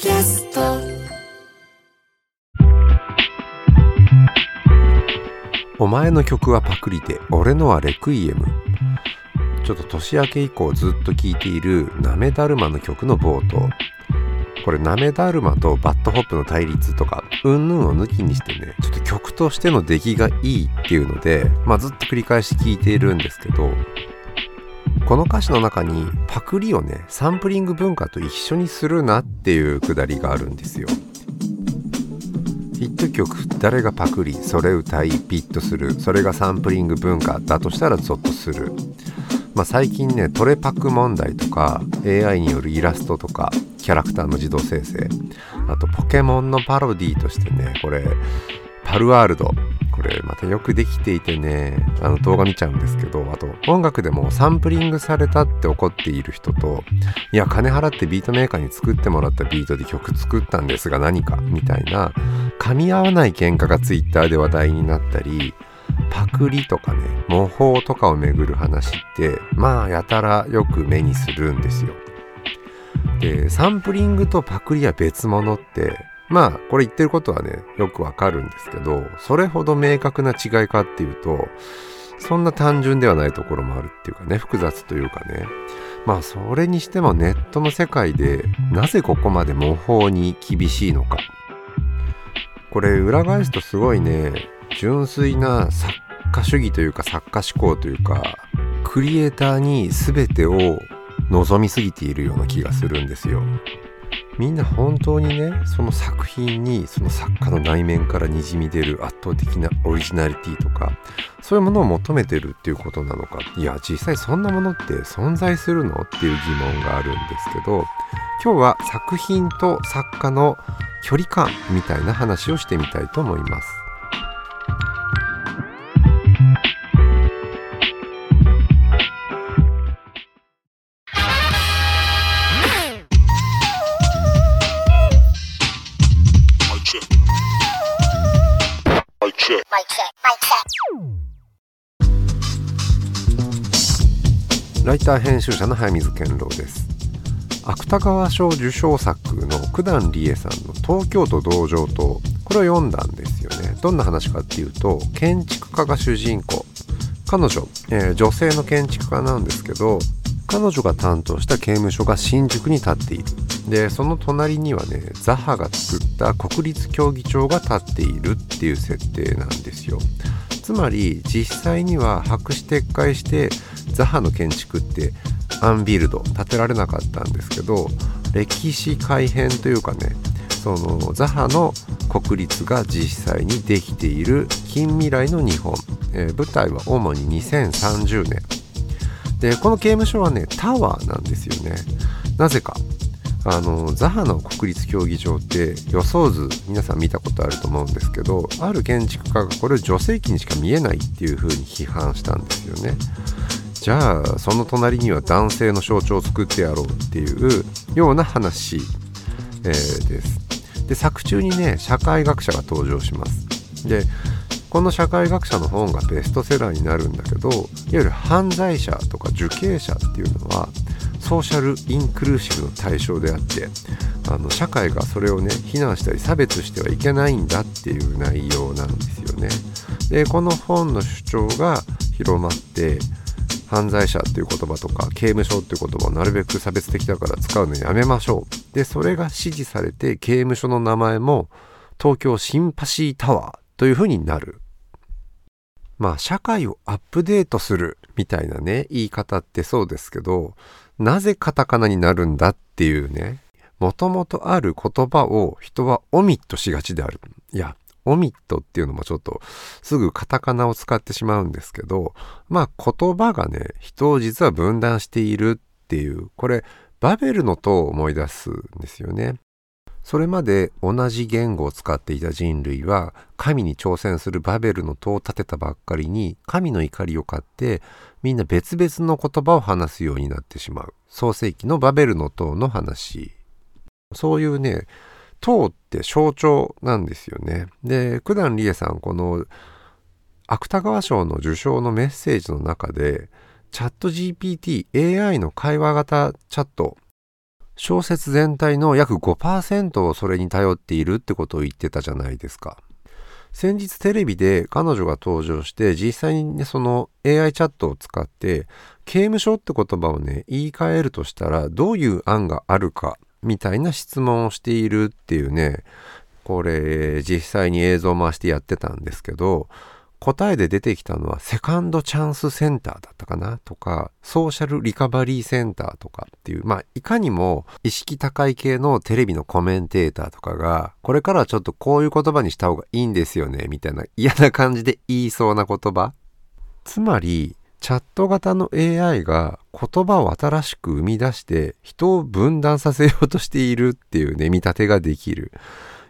キャスト。お前の曲はパクリで俺のはレクイエム。ちょっと年明け以降ずっと聴いているなめだるまの曲の冒頭。これなめだるまとバッドホップの対立とかうんぬんを抜きにしてねちょっと曲としての出来がいいっていうので、まあ、ずっと繰り返し聴いているんですけどこの歌詞の中にパクリをねサンプリング文化と一緒にするなっていうくだりがあるんですよ。ヒット曲誰がパクリそれ歌いピッとする。それがサンプリング文化だとしたらゾッとする。まあ、最近ねトレパク問題とか AI によるイラストとかキャラクターの自動生成。あとポケモンのパロディとしてねこれパルワールド。これまたよくできていてねあの動画見ちゃうんですけどあと音楽でもサンプリングされたって怒っている人といや金払ってビートメーカーに作ってもらったビートで曲作ったんですが何かみたいな噛み合わない喧嘩が Twitter で話題になったりパクリとかね模倣とかをめぐる話ってまあやたらよく目にするんですよ。でサンプリングとパクリは別物ってまあこれ言ってることはねよくわかるんですけどそれほど明確な違いかっていうとそんな単純ではないところもあるっていうかね複雑というかねまあそれにしてもネットの世界でなぜここまで模倣に厳しいのかこれ裏返すとすごいね純粋な作家主義というか作家思考というかクリエイターに全てを望みすぎているような気がするんですよ。みんな本当にねその作品にその作家の内面からにじみ出る圧倒的なオリジナリティとかそういうものを求めてるっていうことなのかいや実際そんなものって存在するの？っていう疑問があるんですけど今日は作品と作家の距離感みたいな話をしてみたいと思います。イター編集者の早水健郎です。芥川賞受賞作の九段理恵さんの「東京都道場とこれを読んだんですよね。どんな話かっていうと建築家が主人公。彼女、えー、女性の建築家なんですけど彼女が担当した刑務所が新宿に立っている。でその隣にはねザハが作った国立競技場が立っているっていう設定なんですよ。つまり実際には白紙撤回してザハの建築ってアンビルド建てられなかったんですけど歴史改変というかねそのザハの国立が実際にできている近未来の日本、えー、舞台は主に2030年。でこの刑務所はねタワーなんですよね。なぜか。あのザハの国立競技場って予想図皆さん見たことあると思うんですけどある建築家がこれを女性器にしか見えないっていう風に批判したんですよね。じゃあその隣には男性の象徴を作ってやろうっていうような話、えー、ですで作中にね社会学者が登場しますでこの社会学者の本がベストセラーになるんだけどいわゆる犯罪者とか受刑者っていうのはソーシャルインクルーシブの対象であってあの社会がそれをね非難したり差別してはいけないんだっていう内容なんですよね。でこの本の主張が広まって犯罪者っていう言葉とか刑務所っていう言葉をなるべく差別的だから使うのやめましょう。でそれが支持されて刑務所の名前も東京シンパシータワーというふうになる。まあ社会をアップデートするみたいなね言い方ってそうですけどなぜカタカナになるんだっていうね、もともとある言葉を人はオミットしがちである。いや、オミットっていうのもちょっとすぐカタカナを使ってしまうんですけど、まあ言葉がね、人を実は分断しているっていう、これバベルの塔を思い出すんですよね。それまで同じ言語を使っていた人類は神に挑戦するバベルの塔を建てたばっかりに神の怒りを買ってみんな別々の言葉を話すようになってしまう創世紀のバベルの塔の話そういうね塔って象徴なんですよねで九段理恵さんこの芥川賞の受賞のメッセージの中でチャット GPT AI の会話型チャット小説全体の約5%をそれに頼っているってことを言ってたじゃないですか。先日テレビで彼女が登場して実際にねその AI チャットを使って刑務所って言葉をね言い換えるとしたらどういう案があるかみたいな質問をしているっていうねこれ実際に映像を回してやってたんですけど答えで出てきたのはセカンドチャンスセンターだったかな？とかソーシャルリカバリーセンターとかっていうまあいかにも意識高い系のテレビのコメンテーターとかがこれからはちょっとこういう言葉にした方がいいんですよねみたいな嫌な感じで言いそうな言葉。つまりチャット型の AI が言葉を新しく生み出して人を分断させようとしているっていうね見立てができる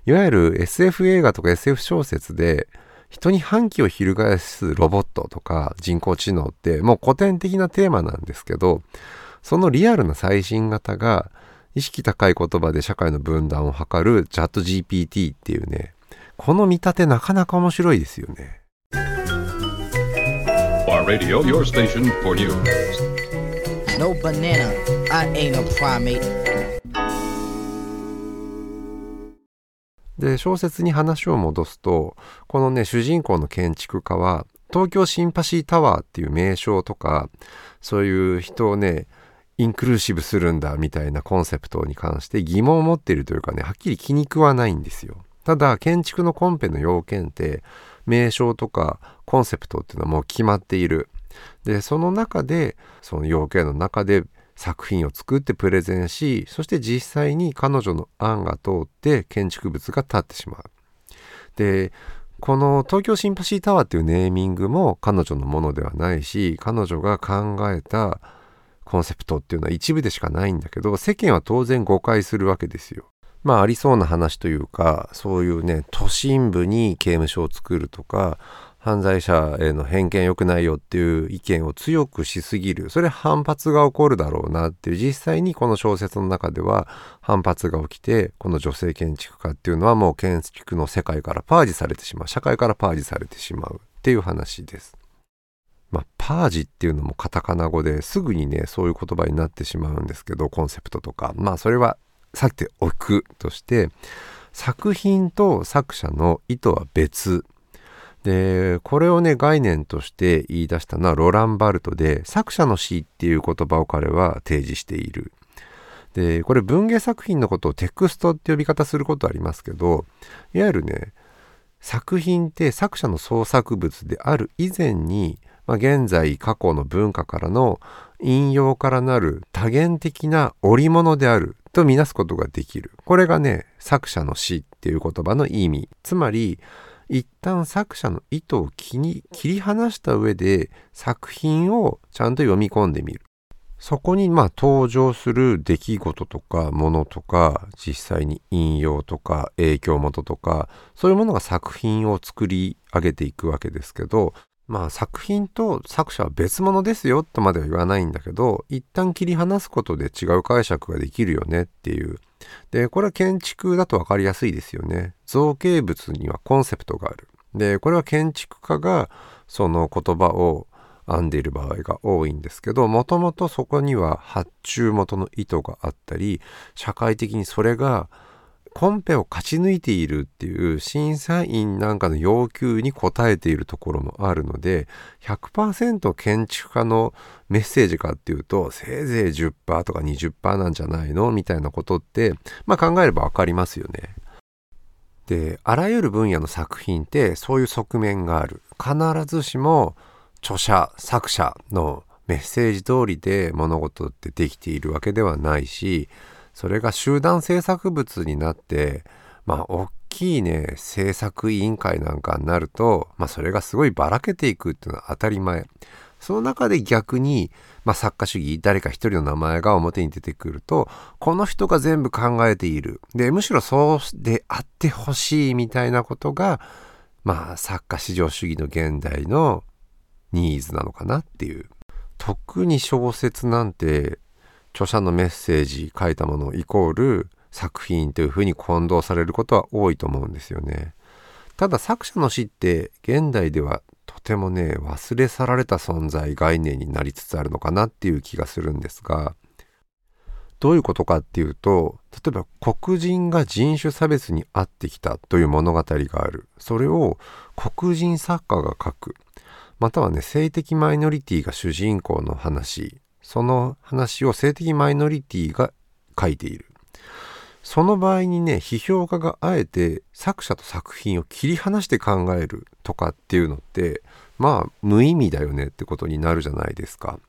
いわゆる SF 映画とか SF 小説で人に反旗を翻すロボットとか人工知能ってもう古典的なテーマなんですけどそのリアルな最新型が意識高い言葉で社会の分断を図るチャット GPT っていうねこの見立てなかなか面白いですよね。Radio, your station for news. No banana, I ain't a primate. で小説に話を戻すとこのね主人公の建築家は東京シンパシータワーっていう名称とかそういう人をねインクルーシブするんだみたいなコンセプトに関して疑問を持っているというかねはっきり気に食わないんですよ。ただ建築のコンペの要件って名称とかコンセプトっていうのはもう決まっている。でその中でその要件の中で作品を作ってプレゼンしそして実際に彼女の案が通って建築物が建ってしまう。でこの東京シンパシータワーっていうネーミングも彼女のものではないし彼女が考えたコンセプトっていうのは一部でしかないんだけど世間は当然誤解するわけですよ。まあありそうな話というかそういうね都心部に刑務所を作るとか犯罪者への偏見良くないよっていう意見を強くしすぎる。それ反発が起こるだろうなっていう。実際にこの小説の中では反発が起きてこの女性建築家っていうのはもう建築の世界からパージされてしまう。社会からパージされてしまうっていう話です。まあ、パージっていうのもカタカナ語ですぐにねそういう言葉になってしまうんですけどコンセプトとか。まあそれはさておくとして作品と作者の意図は別でこれをね概念として言い出したのはロラン・バルトで作者の死っていう言葉を彼は提示している。でこれ文芸作品のことをテクストって呼び方することありますけどいわゆるね作品って作者の創作物である以前に、まあ、現在過去の文化からの引用からなる多元的な織物であるとみなすことができるこれがね作者の死っていう言葉の意味つまり一旦作者の意図を切り離した上で作品をちゃんと読み込んでみる。そこにまあ登場する出来事とかものとか実際に引用とか影響元とかそういうものが作品を作り上げていくわけですけどまあ作品と作者は別物ですよとまでは言わないんだけど一旦切り離すことで違う解釈ができるよねっていうで、これは建築だと分かりやすいですよね。造形物にはコンセプトがある。で、これは建築家がその言葉を編んでいる場合が多いんですけど、もともとそこには発注元の意図があったり、社会的にそれがコンペを勝ち抜いているっていう審査員なんかの要求に応えているところもあるので100%建築家のメッセージかっていうとせいぜい10%とか20%なんじゃないのみたいなことってまあ考えれば分かりますよね。であらゆる分野の作品ってそういう側面がある。必ずしも著者作者のメッセージ通りで物事ってできているわけではないしそれが集団制作物になってまあ大きいね制作委員会なんかになるとまあそれがすごいばらけていくっていうのは当たり前。その中で逆に、まあ、作家主義誰か一人の名前が表に出てくるとこの人が全部考えている。でむしろそうであってほしいみたいなことがまあ作家至上主義の現代のニーズなのかなっていう。特に小説なんて著者のメッセージ書いたものイコール作品というふうに混同されることは多いと思うんですよね。ただ作者の死って現代ではとてもね忘れ去られた存在概念になりつつあるのかなっていう気がするんですがどういうことかっていうと例えば黒人が人種差別に遭ってきたという物語がある。それを黒人作家が書く。またはね性的マイノリティが主人公の話。その話を性的マイノリティが書いている。その場合にね批評家があえて作者と作品を切り離して考えるとかっていうのってまあ無意味だよねってことになるじゃないですか。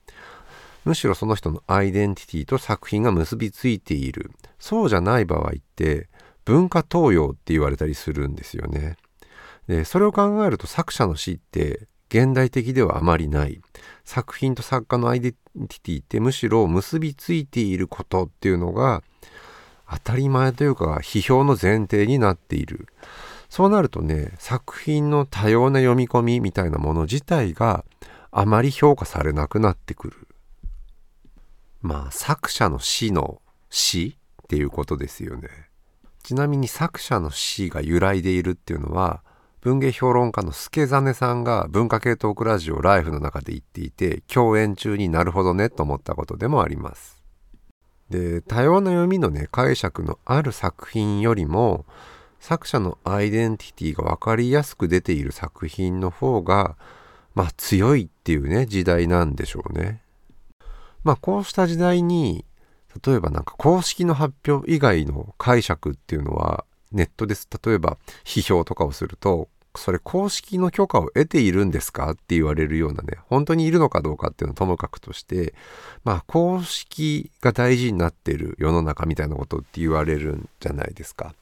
むしろその人のアイデンティティと作品が結びついている。そうじゃない場合って文化東洋って言われたりするんですよね。でそれを考えると作者の死って現代的ではあまりない。作品と作家のアイデンティティってむしろ結びついていることっていうのが当たり前というか批評の前提になっている。そうなるとね作品の多様な読み込みみたいなもの自体があまり評価されなくなってくる。まあ作者の死の死っていうことですよね。ちなみに作者の死が由来でいるっていうのは文芸評論家の助真さんが文化系トークラジオライフの中で言っていて共演中になるほどねと思ったことでもありますで多様な読みのね解釈のある作品よりも作者のアイデンティティが分かりやすく出ている作品の方がまあ強いっていうね時代なんでしょうね。まあこうした時代に例えばなんか公式の発表以外の解釈っていうのはネットです例えば批評とかをするとそれ公式の許可を得ているんですか？って言われるようなね、本当にいるのかどうかっていうのはともかくとして、まあ公式が大事になってる世の中みたいなことって言われるんじゃないですか。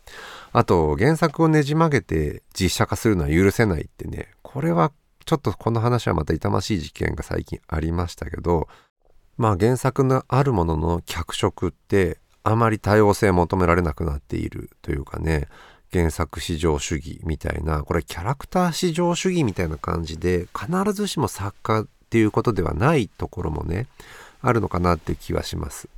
あと原作をねじ曲げて実写化するのは許せないってね、これはちょっとこの話はまた痛ましい事件が最近ありましたけど、まあ原作のあるものの脚色ってあまり多様性求められなくなっているというかね、原作至上主義みたいなこれキャラクター至上主義みたいな感じで必ずしも作家っていうことではないところもねあるのかなっていう気はします。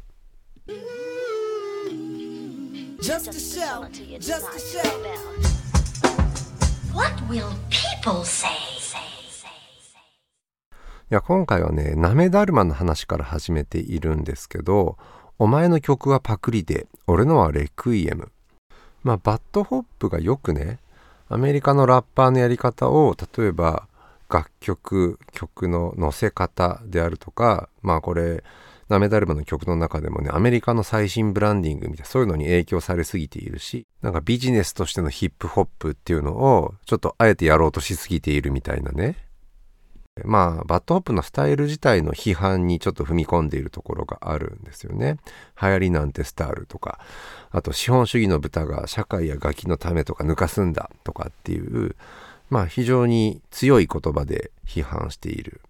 いや今回はねなめだるまの話から始めているんですけど「お前の曲はパクリで俺のはレクイエム」まあ BAD HOP がよくね。アメリカのラッパーのやり方を例えば楽曲曲の乗せ方であるとかまあこれ舐達麻の曲の中でもねアメリカの最新ブランディングみたいなそういうのに影響されすぎているしなんかビジネスとしてのヒップホップっていうのをちょっとあえてやろうとしすぎているみたいなね。まあ BAD HOP のスタイル自体の批判にちょっと踏み込んでいるところがあるんですよね。流行りなんてスタールとかあと資本主義の豚が社会やガキのためとか抜かすんだとかっていうまあ非常に強い言葉で批判している。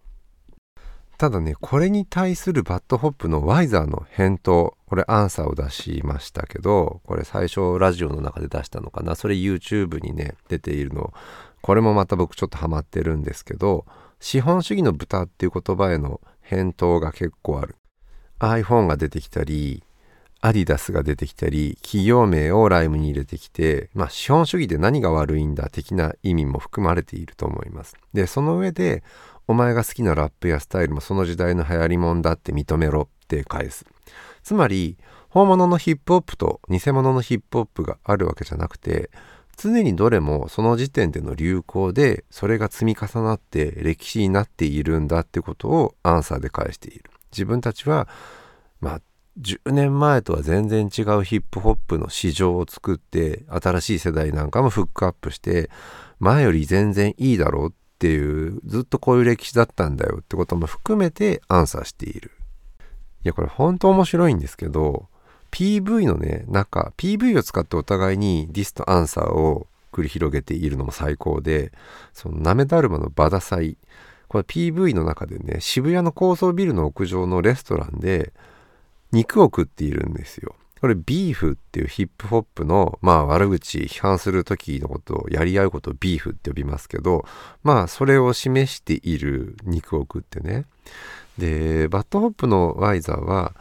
ただねこれに対する BAD HOP の YZERR の返答これアンサーを出しましたけどこれ最初ラジオの中で出したのかなそれ YouTube にね出ているのこれもまた僕ちょっとハマってるんですけど資本主義の豚っていう言葉への返答が結構ある。iPhone が出てきたりアディダスが出てきたり企業名をライムに入れてきて、まあ、資本主義で何が悪いんだ的な意味も含まれていると思います。でその上でお前が好きなラップやスタイルもその時代の流行りもんだって認めろって返す。つまり本物のヒップホップと偽物のヒップホップがあるわけじゃなくて常にどれもその時点での流行でそれが積み重なって歴史になっているんだってことをアンサーで返している。自分たちはまあ10年前とは全然違うヒップホップの市場を作って新しい世代なんかもフックアップして前より全然いいだろうっていうずっとこういう歴史だったんだよってことも含めてアンサーしている。いやこれ本当面白いんですけど PV のね中 PV を使ってお互いにディスとアンサーを繰り広げているのも最高でそのなめだるまのバダサイこれ PV の中でね渋谷の高層ビルの屋上のレストランで肉を食っているんですよ。これビーフっていうヒップホップのまあ悪口批判する時のことをやり合うことをビーフって呼びますけどまあそれを示している肉を食ってね。でバッドホップのワイザーは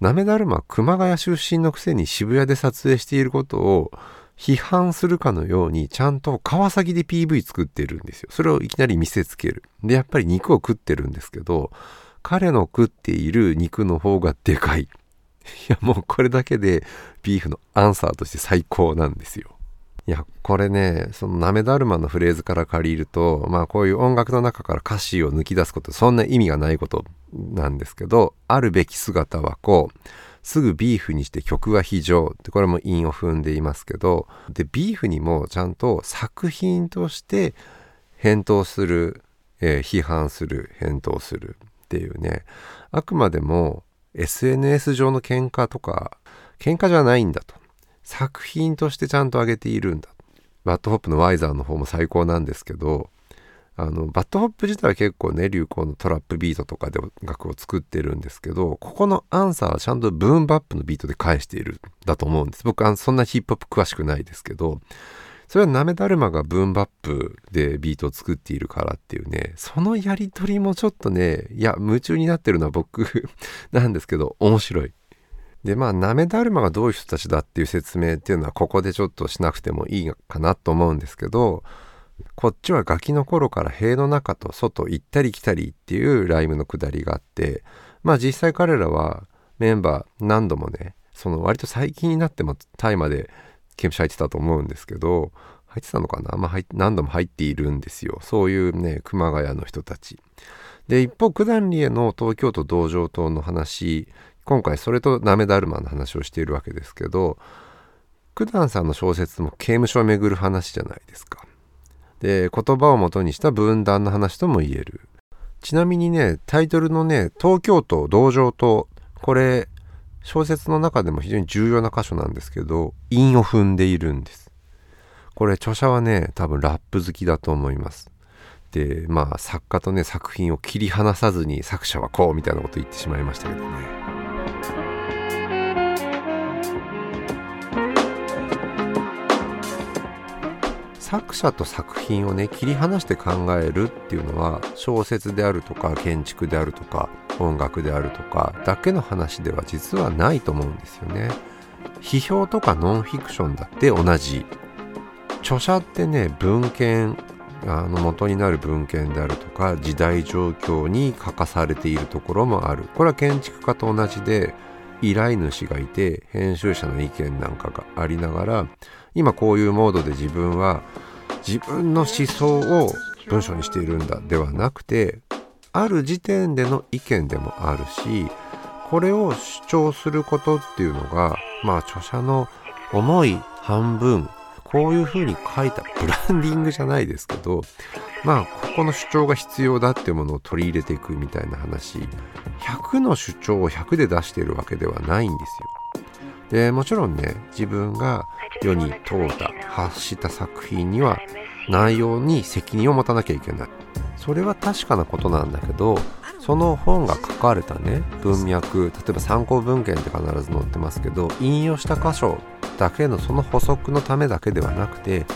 なめだるま熊谷出身のくせに渋谷で撮影していることを批判するかのようにちゃんと川崎で PV 作ってるんですよ。それをいきなり見せつける。で、やっぱり肉を食ってるんですけど、彼の食っている肉の方がでかい。いやもうこれだけでビーフのアンサーとして最高なんですよいやこれねそのなめだるまのフレーズから借りるとまあこういう音楽の中から歌詞を抜き出すことそんな意味がないことなんですけどあるべき姿はこうすぐビーフにして曲は非情ってこれも韻を踏んでいますけどでビーフにもちゃんと作品として返答する、えー、批判する返答するっていうね。あくまでも SNS 上の喧嘩とか喧嘩じゃないんだと。作品としてちゃんと上げているんだ。バッドホップのワイザーの方も最高なんですけどあのバッドホップ自体は結構ね流行のトラップビートとかで曲を作ってるんですけどここのアンサーはちゃんとブーンバップのビートで返しているんだと思うんです。僕はそんなヒップホップ詳しくないですけどそれはなめだるまがブーンバップでビートを作っているからっていうねそのやり取りもちょっとねいや夢中になってるのは僕なんですけど面白い。でまあなめだるまがどういう人たちだっていう説明っていうのはここでちょっとしなくてもいいかなと思うんですけどこっちはガキの頃から塀の中と外行ったり来たりっていうライムのくだりがあってまあ実際彼らはメンバー何度もねその割と最近になってもタイまで刑務所入ってたと思うんですけど入ってたのかな、まあ、何度も入っているんですよ。そういうね熊谷の人たち。で一方九段理への東京都道場島の話今回それとなめだるまの話をしているわけですけど九段さんの小説も刑務所をめぐる話じゃないですか。で言葉をもとにした分断の話とも言える。ちなみにねタイトルのね東京都道場とこれ小説の中でも非常に重要な箇所なんですけど韻を踏んでいるんです。これ著者はね多分ラップ好きだと思います。でまあ作家とね作品を切り離さずに作者はこうみたいなこと言ってしまいましたけどね。作者と作品をね切り離して考えるっていうのは小説であるとか建築であるとか音楽であるとかだけの話では実はないと思うんですよね。批評とかノンフィクションだって同じ。著者ってね文献あの元になる文献であるとか時代状況に書かされているところもある。これは建築家と同じで依頼主がいて編集者の意見なんかがありながら今こういうモードで自分は自分の思想を文章にしているんだではなくてある時点での意見でもあるしこれを主張することっていうのがまあ著者の思い半分こういうふうに書いたブランディングじゃないですけどまあここの主張が必要だっていうものを取り入れていくみたいな話100の主張を100で出しているわけではないんですよ。でもちろんね自分が世に問うた発した作品には内容に責任を持たなきゃいけない。それは確かなことなんだけどその本が書かれたね文脈例えば参考文献って必ず載ってますけど引用した箇所だけのその補足のためだけではなくて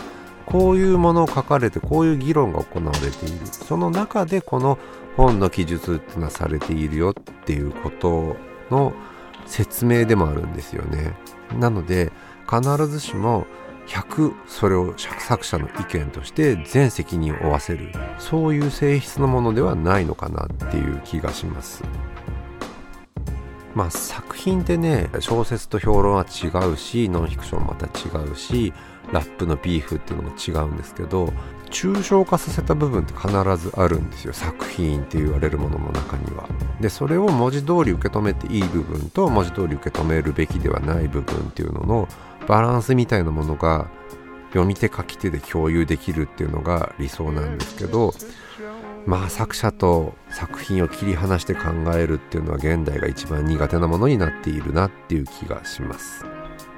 こういうものを書かれてこういう議論が行われている。その中でこの本の記述っていうのはされているよっていうことの説明でもあるんですよね。なので必ずしも100それを作者の意見として全責任を負わせるそういう性質のものではないのかなっていう気がします。まあ作品ってね小説と評論は違うしノンフィクションまた違うしラップのビーフっていうのも違うんですけど抽象化させた部分って必ずあるんですよ作品って言われるものの中には。でそれを文字通り受け止めていい部分と文字通り受け止めるべきではない部分っていうののバランスみたいなものが読み手書き手で共有できるっていうのが理想なんですけどまあ作者と作品を切り離して考えるっていうのは現代が一番苦手なものになっているなっていう気がします。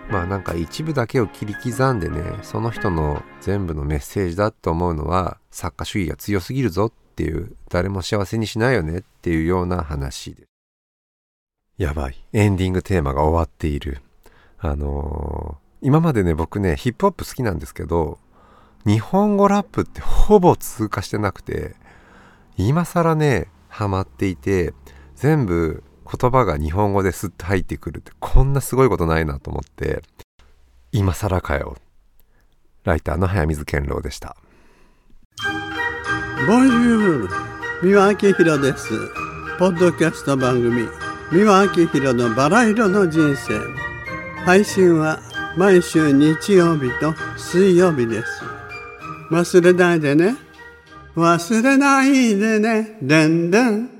まあなんか一部だけを切り刻んでねその人の全部のメッセージだと思うのは作家主義が強すぎるぞっていう誰も幸せにしないよねっていうような話でやばい。エンディングテーマが終わっている。あのー、今までね僕ねヒップホップ好きなんですけど日本語ラップってほぼ通過してなくて今更ねハマっていて全部言葉が日本語ですっと入ってくるってこんなすごいことないなと思って今更かよ。ライターの早水健郎でした。ボンジュール三輪明宏です。ポッドキャスト番組三輪明宏のバラ色の人生。配信は毎週日曜日と水曜日です。忘れないでね。忘れないでね。でんでん。